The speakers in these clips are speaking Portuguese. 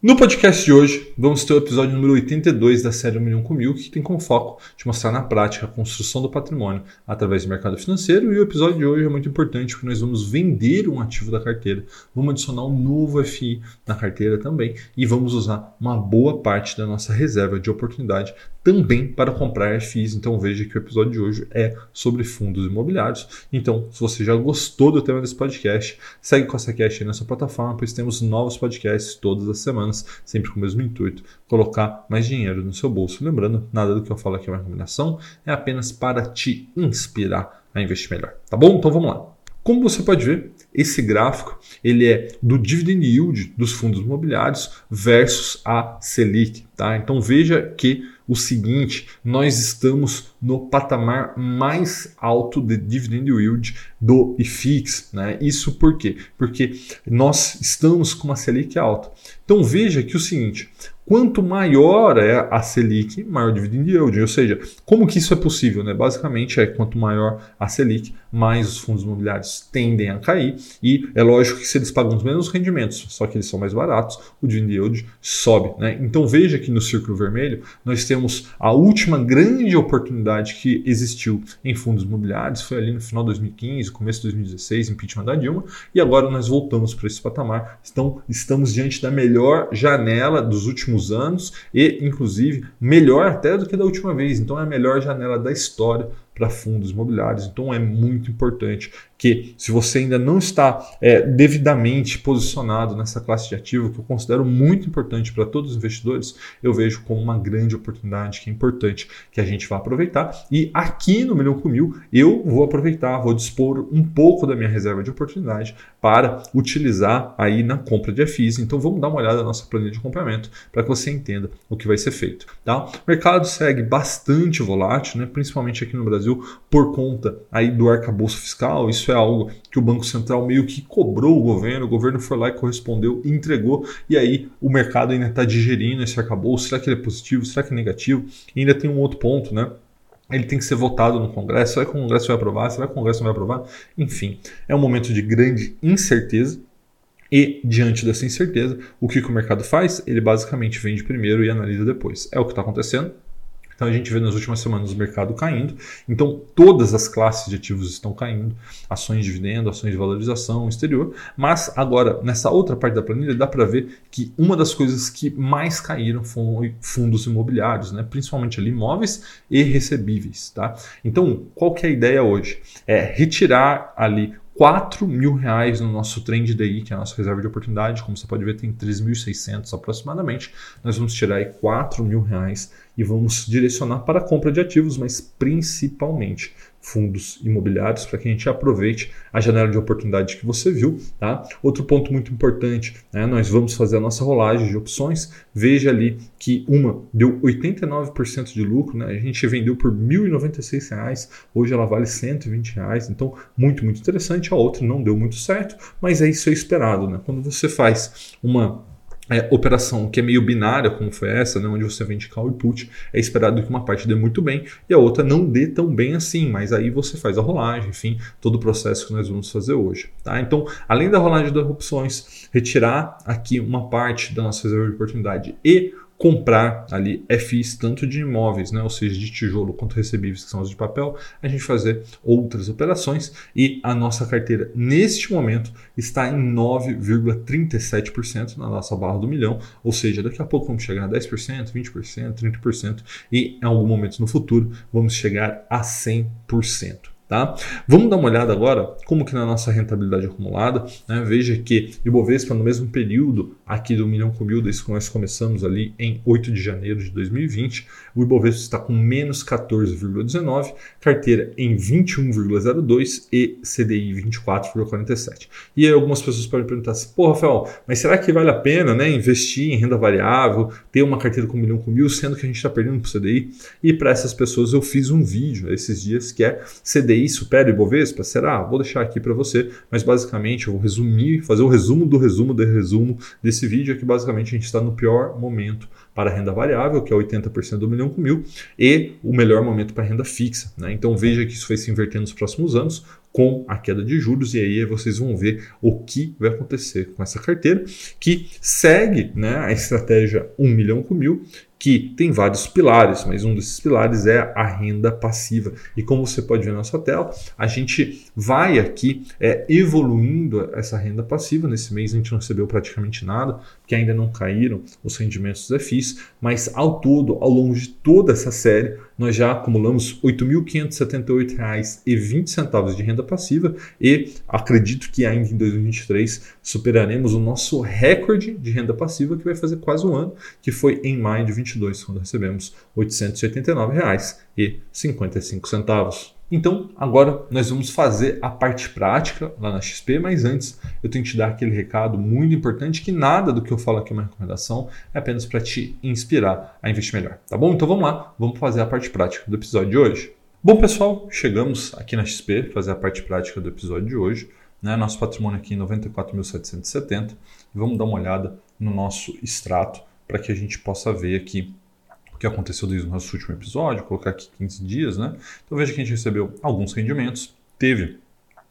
No podcast de hoje, vamos ter o episódio número 82 da série 1 milhão com mil, que tem como foco te mostrar na prática a construção do patrimônio através do mercado financeiro. E o episódio de hoje é muito importante porque nós vamos vender um ativo da carteira, vamos adicionar um novo FI na carteira também e vamos usar uma boa parte da nossa reserva de oportunidade também para comprar FIs. Então veja que o episódio de hoje é sobre fundos imobiliários. Então, se você já gostou do tema desse podcast, segue com essa cash aí na sua plataforma, pois temos novos podcasts todas as semanas semanas, sempre com o mesmo intuito, colocar mais dinheiro no seu bolso. Lembrando, nada do que eu falo aqui é uma recomendação, é apenas para te inspirar a investir melhor. Tá bom? Então vamos lá. Como você pode ver, esse gráfico ele é do dividend yield dos fundos imobiliários versus a Selic. Tá? Então veja que o seguinte, nós estamos no patamar mais alto de dividend yield do IFIX. Né? Isso por quê? Porque nós estamos com uma Selic alta. Então veja que o seguinte, Quanto maior é a Selic, maior o dividend yield. Ou seja, como que isso é possível? Né? Basicamente é quanto maior a Selic, mais os fundos imobiliários tendem a cair. E é lógico que se eles pagam os mesmos rendimentos, só que eles são mais baratos, o dividend yield sobe. Né? Então veja que no círculo vermelho nós temos a última grande oportunidade que existiu em fundos imobiliários, foi ali no final de 2015, começo de 2016, impeachment da Dilma, e agora nós voltamos para esse patamar. Então estamos diante da melhor janela dos últimos últimos anos e, inclusive, melhor até do que da última vez. Então, é a melhor janela da história para fundos imobiliários. Então é muito importante que, se você ainda não está é, devidamente posicionado nessa classe de ativo, que eu considero muito importante para todos os investidores, eu vejo como uma grande oportunidade que é importante que a gente vá aproveitar. E aqui no Milhão com Mil, eu vou aproveitar, vou dispor um pouco da minha reserva de oportunidade para utilizar aí na compra de FIIs. Então vamos dar uma olhada na nossa planilha de complemento para que você entenda o que vai ser feito. Tá? O mercado segue bastante volátil, né? principalmente aqui no Brasil Brasil por conta aí do arcabouço fiscal. Isso é algo que o Banco Central meio que cobrou o governo, o governo foi lá e correspondeu, entregou, e aí o mercado ainda está digerindo esse arcabouço. Será que ele é positivo? Será que é negativo? E ainda tem um outro ponto, né? ele tem que ser votado no Congresso. Será que o Congresso vai aprovar? Será que o Congresso não vai aprovar? Enfim, é um momento de grande incerteza. E, diante dessa incerteza, o que, que o mercado faz? Ele basicamente vende primeiro e analisa depois. É o que está acontecendo. Então a gente vê nas últimas semanas o mercado caindo. Então todas as classes de ativos estão caindo, ações de dividendo, ações de valorização exterior. Mas agora, nessa outra parte da planilha, dá para ver que uma das coisas que mais caíram foram fundos imobiliários, né? principalmente ali imóveis e recebíveis. Tá? Então, qual que é a ideia hoje? É retirar ali 4 mil reais no nosso trend DI, que é a nossa reserva de oportunidade. Como você pode ver, tem 3.600 aproximadamente. Nós vamos tirar aí 4 mil reais e vamos direcionar para a compra de ativos, mas principalmente fundos imobiliários para que a gente aproveite a janela de oportunidade que você viu. Tá? Outro ponto muito importante, né? nós vamos fazer a nossa rolagem de opções. Veja ali que uma deu 89% de lucro, né? a gente vendeu por R$ 1.096, hoje ela vale 120 reais, então muito, muito interessante. A outra não deu muito certo, mas é isso é esperado. Né? Quando você faz uma é, operação que é meio binária, como foi essa, né, onde você vende call e put, é esperado que uma parte dê muito bem e a outra não dê tão bem assim, mas aí você faz a rolagem, enfim, todo o processo que nós vamos fazer hoje. Tá? Então, além da rolagem das opções, retirar aqui uma parte da nossa reserva de oportunidade e comprar ali FIs tanto de imóveis, né, ou seja, de tijolo quanto recebíveis, que são os de papel, a gente fazer outras operações e a nossa carteira neste momento está em 9,37% na nossa barra do milhão, ou seja, daqui a pouco vamos chegar a 10%, 20%, 30% e em algum momento no futuro vamos chegar a 100%. Tá? Vamos dar uma olhada agora como que na nossa rentabilidade acumulada, né, veja que Ibovespa no mesmo período aqui do milhão com mil, desde que nós começamos ali em 8 de janeiro de 2020, o Ibovespa está com menos 14,19, carteira em 21,02 e CDI 24,47. E aí algumas pessoas podem perguntar assim, pô Rafael, mas será que vale a pena né, investir em renda variável, ter uma carteira com milhão com mil, sendo que a gente está perdendo para o CDI? E para essas pessoas eu fiz um vídeo esses dias que é CDI supera o Ibovespa? Será? Vou deixar aqui para você, mas basicamente eu vou resumir, fazer o resumo do resumo do resumo desse vídeo, é que basicamente a gente está no pior momento para a renda variável, que é 80% do milhão com mil, e o melhor momento para a renda fixa. Né? Então veja que isso vai se inverter nos próximos anos com a queda de juros e aí vocês vão ver o que vai acontecer com essa carteira que segue né, a estratégia 1 milhão com mil que tem vários pilares, mas um desses pilares é a renda passiva. E como você pode ver na sua tela, a gente vai aqui é, evoluindo essa renda passiva. Nesse mês a gente não recebeu praticamente nada, porque ainda não caíram os rendimentos dos FIs, mas ao todo, ao longo de toda essa série, nós já acumulamos R$ 8.578,20 de renda passiva e acredito que ainda em 2023 superaremos o nosso recorde de renda passiva, que vai fazer quase um ano, que foi em maio de 2022, quando recebemos R$ 889,55. Então, agora nós vamos fazer a parte prática lá na XP, mas antes eu tenho que te dar aquele recado muito importante que nada do que eu falo aqui é uma recomendação, é apenas para te inspirar a investir melhor, tá bom? Então vamos lá, vamos fazer a parte prática do episódio de hoje. Bom, pessoal, chegamos aqui na XP, fazer a parte prática do episódio de hoje. Né? Nosso patrimônio aqui em 94.770 e vamos dar uma olhada no nosso extrato para que a gente possa ver aqui que aconteceu desde o nosso último episódio, colocar aqui 15 dias, né? Então veja que a gente recebeu alguns rendimentos, teve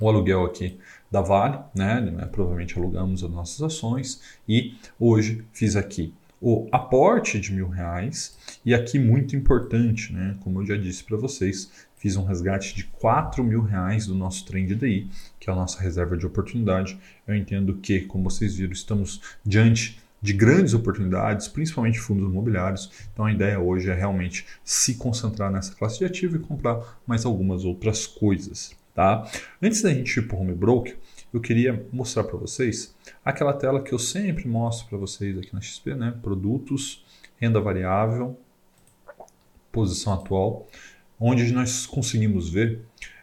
o aluguel aqui da Vale, né? né? Provavelmente alugamos as nossas ações e hoje fiz aqui o aporte de mil reais e aqui muito importante, né? Como eu já disse para vocês, fiz um resgate de 4 mil reais do nosso trem de DI, que é a nossa reserva de oportunidade. Eu entendo que, como vocês viram, estamos diante de grandes oportunidades, principalmente fundos imobiliários. Então a ideia hoje é realmente se concentrar nessa classe de ativo e comprar mais algumas outras coisas. Tá? Antes da gente ir para o home broker, eu queria mostrar para vocês aquela tela que eu sempre mostro para vocês aqui na XP, né? Produtos, renda variável, posição atual, onde nós conseguimos ver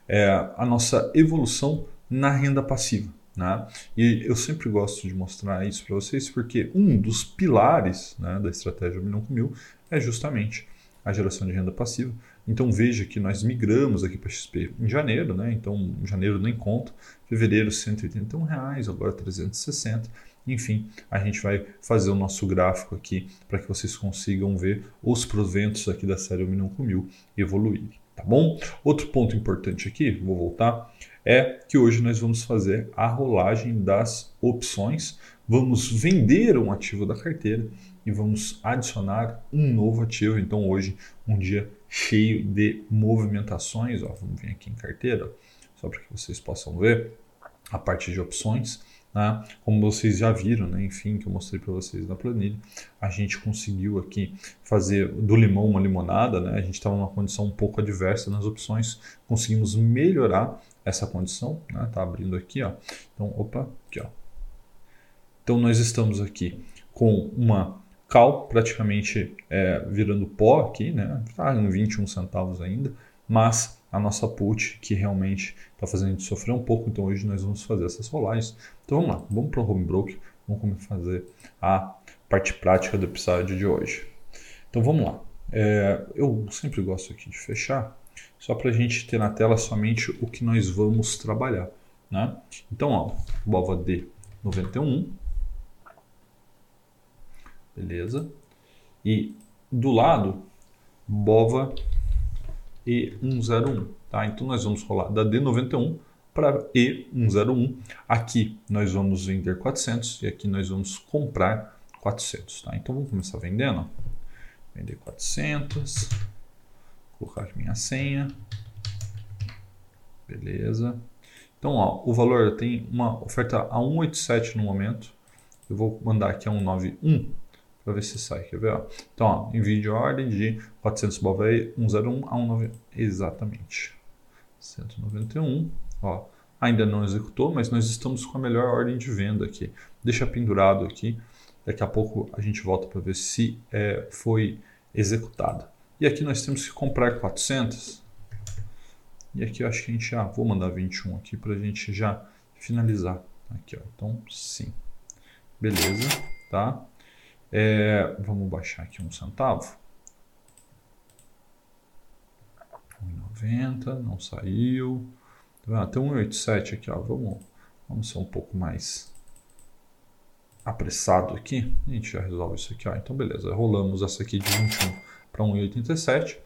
é, a nossa evolução na renda passiva. Né? E eu sempre gosto de mostrar isso para vocês porque um dos pilares né, da estratégia milhão com mil é justamente a geração de renda passiva. Então veja que nós migramos aqui para XP em janeiro, né? então janeiro nem conta, fevereiro 181 reais, agora 360. Enfim, a gente vai fazer o nosso gráfico aqui para que vocês consigam ver os proventos aqui da série 1 milhão com mil evoluírem. Tá bom? Outro ponto importante aqui, vou voltar, é que hoje nós vamos fazer a rolagem das opções, vamos vender um ativo da carteira e vamos adicionar um novo ativo. Então hoje um dia cheio de movimentações, ó, vamos vir aqui em carteira, só para que vocês possam ver a parte de opções. Né? Como vocês já viram, né? enfim, que eu mostrei para vocês na planilha, a gente conseguiu aqui fazer do limão uma limonada, né? a gente estava numa condição um pouco adversa nas opções, conseguimos melhorar essa condição, né? Tá abrindo aqui, ó. Então, opa, aqui, ó. Então nós estamos aqui com uma cal praticamente é, virando pó aqui, né? Tá em 21 centavos ainda, mas a nossa put que realmente está fazendo a gente sofrer um pouco, então hoje nós vamos fazer essas rolagens. Então vamos lá, vamos para o home broker, vamos fazer a parte prática do episódio de hoje. Então vamos lá. É, eu sempre gosto aqui de fechar só para a gente ter na tela somente o que nós vamos trabalhar. Né? Então, ó, BOVA D91, beleza? E do lado, BOVA E101, tá? Então nós vamos rolar da D91 para E101. Aqui nós vamos vender 400 e aqui nós vamos comprar 400, tá? Então vamos começar vendendo. Vender 400 colocar minha senha. Beleza. Então, ó, o valor tem uma oferta a 187 no momento. Eu vou mandar aqui a 191 para ver se sai. Quer ver? Ó? Então, ó, envio de ordem de 400 Bovei 101 a 191. Exatamente. 191. Ó, ainda não executou, mas nós estamos com a melhor ordem de venda aqui. Deixa pendurado aqui. Daqui a pouco a gente volta para ver se é, foi executada. E aqui nós temos que comprar 400. E aqui eu acho que a gente já... Vou mandar 21 aqui para a gente já finalizar. Aqui, ó. Então, sim. Beleza, tá? É, vamos baixar aqui um centavo. 1,90, não saiu. Ah, tem 1,87 aqui, ó. Vamos, vamos ser um pouco mais apressado aqui, a gente já resolve isso aqui. Ó. Então, beleza, rolamos essa aqui de 21 para 1,87.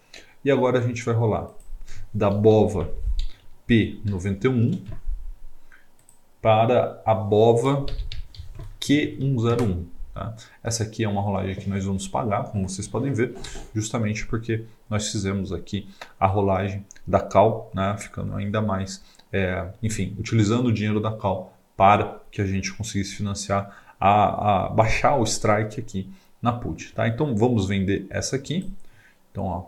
E agora a gente vai rolar da BOVA P91 para a BOVA Q101. Tá? Essa aqui é uma rolagem que nós vamos pagar, como vocês podem ver, justamente porque nós fizemos aqui a rolagem da CAL, né, ficando ainda mais, é, enfim, utilizando o dinheiro da CAL para que a gente conseguisse financiar, a, a baixar o strike aqui na put. Tá? Então vamos vender essa aqui. Então, ó,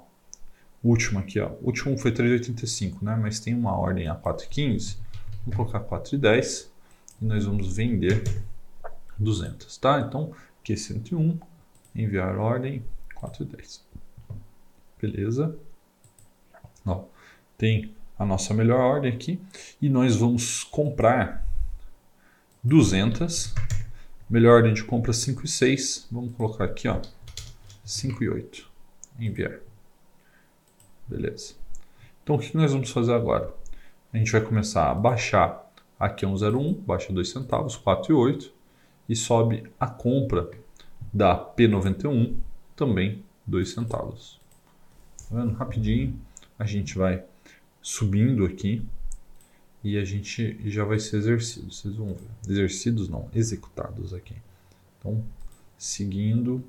último aqui, ó, o último foi 3,85, né? mas tem uma ordem a 4,15. Vamos colocar 4,10 e nós vamos vender 200, tá? Então, Q101, enviar ordem 410. Beleza? Ó, tem a nossa melhor ordem aqui e nós vamos comprar 200. Melhor ordem de compra 5 e 6. Vamos colocar aqui, ó, 5 e 8. Enviar. Beleza. Então, o que nós vamos fazer agora? A gente vai começar a baixar aqui 101, baixa 2 centavos, 4 e 8 e sobe a compra da P91 também 2 centavos. Tá vendo? Rapidinho a gente vai subindo aqui e a gente já vai ser exercido. Vocês vão ver. Exercidos não, executados aqui. Então, seguindo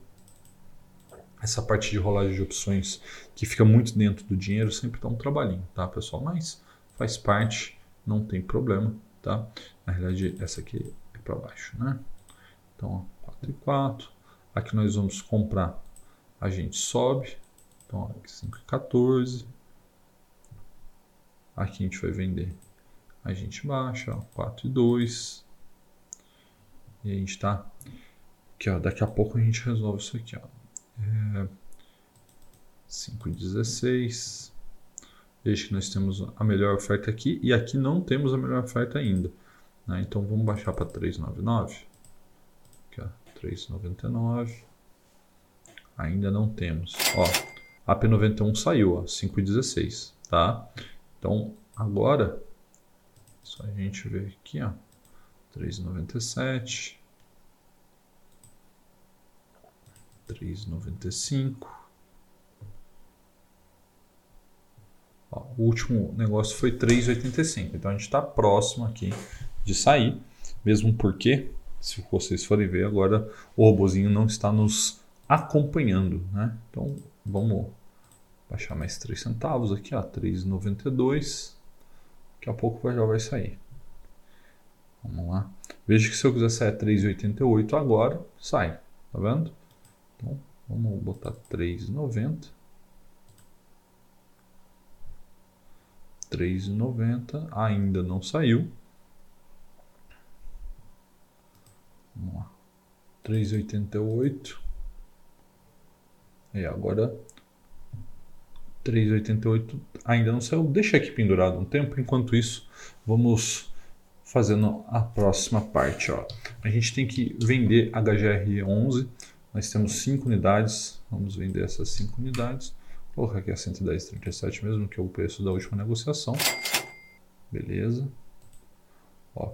essa parte de rolagem de opções que fica muito dentro do dinheiro, sempre dá um trabalhinho, tá, pessoal? Mas faz parte, não tem problema, tá? Na realidade, essa aqui é para baixo, né? Então, 4 e 4. Aqui nós vamos comprar, a gente sobe. Então, aqui 5 e 14. Aqui a gente vai vender, a gente baixa, ó, 4 e 2. E a gente está aqui, ó, daqui a pouco a gente resolve isso aqui, ó. É, 5 e 16. Veja que nós temos a melhor oferta aqui e aqui não temos a melhor oferta ainda. Né? Então vamos baixar para 399. Aqui, ó, 3,99. Ainda não temos. Ó, a P91 saiu, ó, 5,16, tá? Então, agora, só a gente ver aqui, ó, 3,97. 3,95. O último negócio foi 3,85. Então a gente está próximo aqui de sair, mesmo porque se vocês forem ver agora, o robozinho não está nos acompanhando, né? Então, vamos baixar mais 3 centavos aqui, ó, 3,92. Daqui a pouco já vai sair. Vamos lá. Veja que se eu quiser sair 3,88 agora, sai. Tá vendo? Então, vamos botar 3,90. 3,90 ainda não saiu. Vamos lá. 3,88. E agora 3,88 ainda não saiu. Deixa aqui pendurado um tempo. Enquanto isso, vamos fazendo a próxima parte. Ó. A gente tem que vender HGR11. Nós temos 5 unidades. Vamos vender essas 5 unidades. Vou colocar aqui a 110,37 mesmo, que é o preço da última negociação. Beleza. Ó,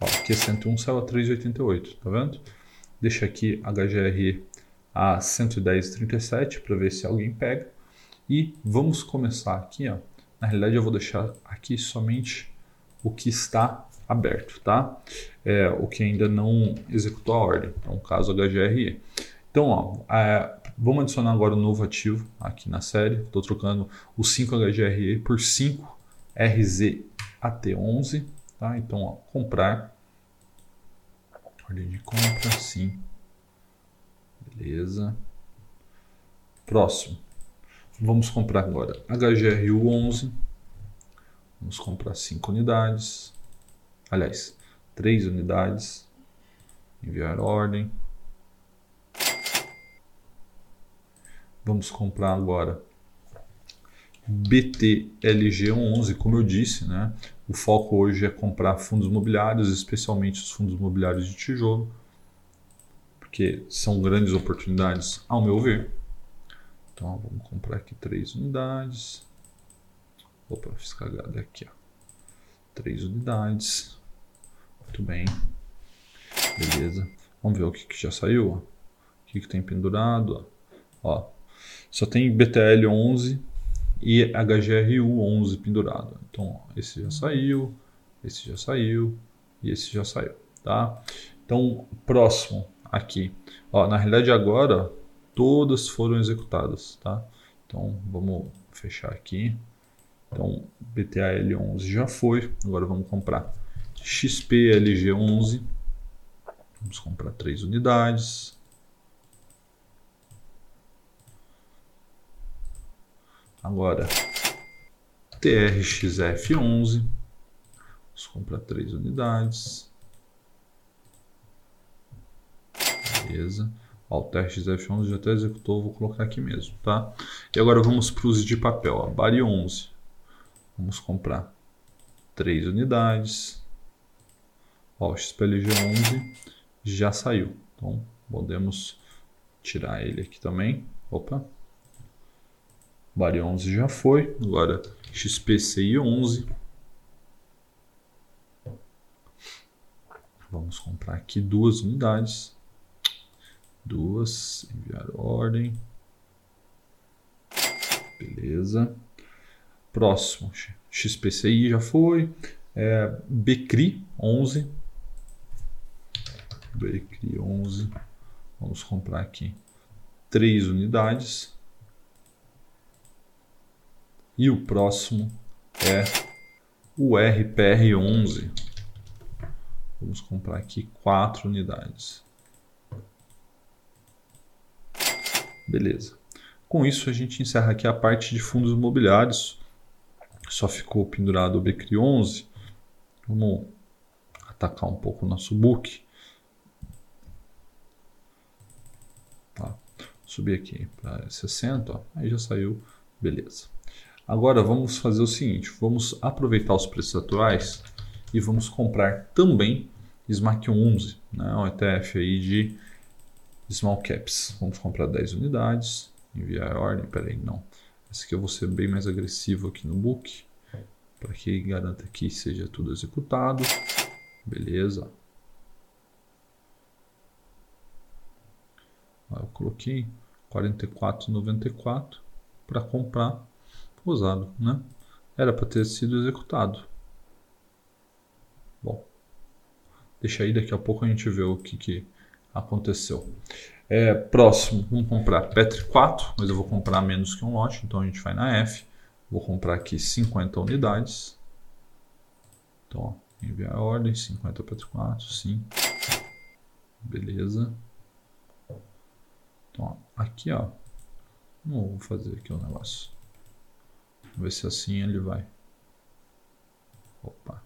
Ó, aqui é 101 saiu a 3,88, tá vendo? Deixa aqui HGR a 110,37 para ver se alguém pega. E vamos começar aqui, ó. Na realidade eu vou deixar aqui somente o que está aberto, tá? É, o que ainda não executou a ordem, então caso HGRE. Então, ó, é, vamos adicionar agora um novo ativo aqui na série. Estou trocando o 5 HGRE por 5 RZAT11 Tá? Então, ó, comprar. Ordem de compra, sim. Beleza. Próximo. Vamos comprar agora HGRU 11. Vamos comprar 5 unidades. Aliás, 3 unidades. Enviar ordem. Vamos comprar agora BTLG11, como eu disse, né? O foco hoje é comprar fundos imobiliários, especialmente os fundos imobiliários de tijolo, porque são grandes oportunidades, ao meu ver. Então, vamos comprar aqui três unidades. Opa, fiz cagada aqui, ó. Três unidades. Muito bem. Beleza. Vamos ver o que, que já saiu. Ó. O que, que tem pendurado. Ó. ó. Só tem BTL 11 e HGRU 11 pendurado. Então, ó, esse já saiu, esse já saiu e esse já saiu, tá? Então, próximo aqui. Ó, na realidade agora todas foram executadas, tá? Então, vamos fechar aqui. Então, BTAL11 já foi. Agora vamos comprar XPLG11. Vamos comprar três unidades. Agora, TRXF11. Vamos comprar três unidades. Beleza. Ó, o TRXF11 já até executou, vou colocar aqui mesmo, tá? E agora vamos para os de papel. Ó. Bari 11. Vamos comprar três unidades. Ó, o XPLG 11 já saiu. Então, podemos tirar ele aqui também. Opa. Bari 11 já foi. Agora XPCI 11. Vamos comprar aqui duas unidades. Duas. Enviar ordem. Beleza. Próximo. XPCI já foi. É, BCRI 11. BCRI 11. Vamos comprar aqui três unidades. E o próximo é o RPR11. Vamos comprar aqui quatro unidades. Beleza. Com isso, a gente encerra aqui a parte de fundos imobiliários. Só ficou pendurado o BCRI 11. Vamos atacar um pouco o nosso book. Tá. Subir aqui para 60, ó. aí já saiu. Beleza. Agora vamos fazer o seguinte, vamos aproveitar os preços atuais e vamos comprar também SMAC 11, né, um ETF aí de small caps. Vamos comprar 10 unidades, enviar a ordem, peraí, não. Esse aqui eu vou ser bem mais agressivo aqui no book, para que garanta que seja tudo executado. Beleza. Eu coloquei 44,94 para comprar usado, né? Era para ter sido executado. Bom, deixa aí, daqui a pouco a gente vê o que, que aconteceu. É, próximo, vamos comprar Petri 4, mas eu vou comprar menos que um lote, então a gente vai na F. Vou comprar aqui 50 unidades. Então, ó, enviar a ordem, 50 Petri 4, sim. Beleza. Então, ó, aqui, ó. Vou fazer aqui o um negócio. Vamos ver se assim ele vai. Opa.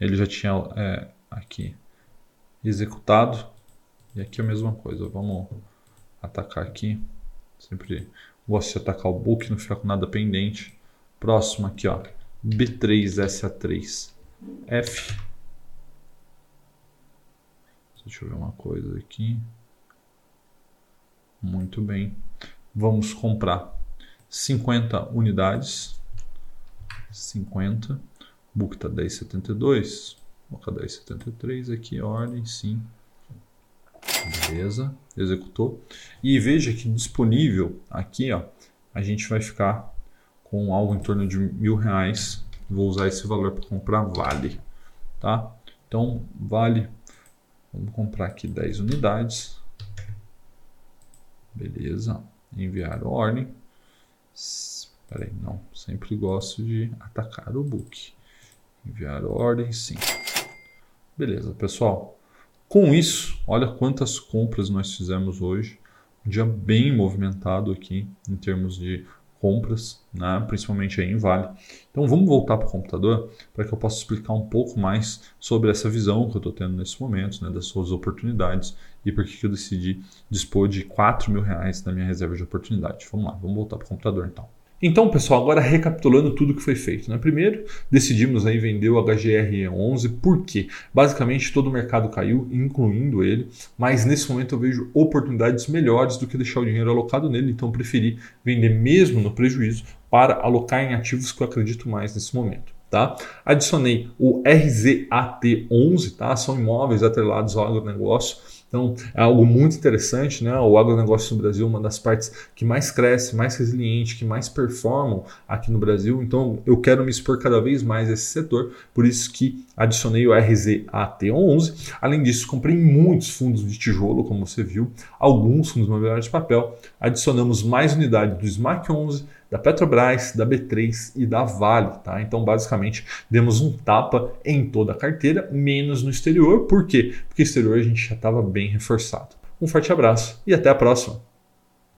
Ele já tinha é, aqui executado. E aqui é a mesma coisa. Vamos atacar aqui. Sempre gosto de atacar o book, não ficar com nada pendente. Próximo aqui, ó. B3SA3 F. Deixa eu ver uma coisa aqui. Muito bem. Vamos comprar 50 unidades. 50. Book está 10,72. Coloca 10,73 aqui, ordem, sim. Beleza, executou. E veja que disponível aqui, ó, a gente vai ficar com algo em torno de mil reais. Vou usar esse valor para comprar vale, tá? Então, vale, vamos comprar aqui 10 unidades. Beleza, enviar ordem. Peraí, não. Sempre gosto de atacar o book. Enviar ordem, sim. Beleza, pessoal. Com isso, olha quantas compras nós fizemos hoje. Um dia bem movimentado aqui em termos de compras, né? principalmente aí em Vale. Então vamos voltar para o computador para que eu possa explicar um pouco mais sobre essa visão que eu estou tendo nesse momento, né? das suas oportunidades e por que eu decidi dispor de 4 mil reais na minha reserva de oportunidade. Vamos lá, vamos voltar para o computador então. Então, pessoal, agora recapitulando tudo que foi feito. Né? Primeiro, decidimos aí vender o HGR11, por quê? Basicamente, todo o mercado caiu, incluindo ele, mas nesse momento eu vejo oportunidades melhores do que deixar o dinheiro alocado nele, então preferi vender mesmo no prejuízo para alocar em ativos que eu acredito mais nesse momento. Tá? Adicionei o RZAT11, tá? são imóveis atrelados ao agronegócio. Então, é algo muito interessante, né? O agronegócio no Brasil é uma das partes que mais cresce, mais resiliente, que mais performam aqui no Brasil. Então, eu quero me expor cada vez mais a esse setor, por isso que adicionei o RZAT11. Além disso, comprei muitos fundos de tijolo, como você viu, alguns fundos imobiliários de papel. Adicionamos mais unidade do SMAC 11, da Petrobras, da B3 e da Vale. Tá? Então, basicamente, demos um tapa em toda a carteira, menos no exterior. Por quê? Porque exterior a gente já estava bem reforçado. Um forte abraço e até a próxima!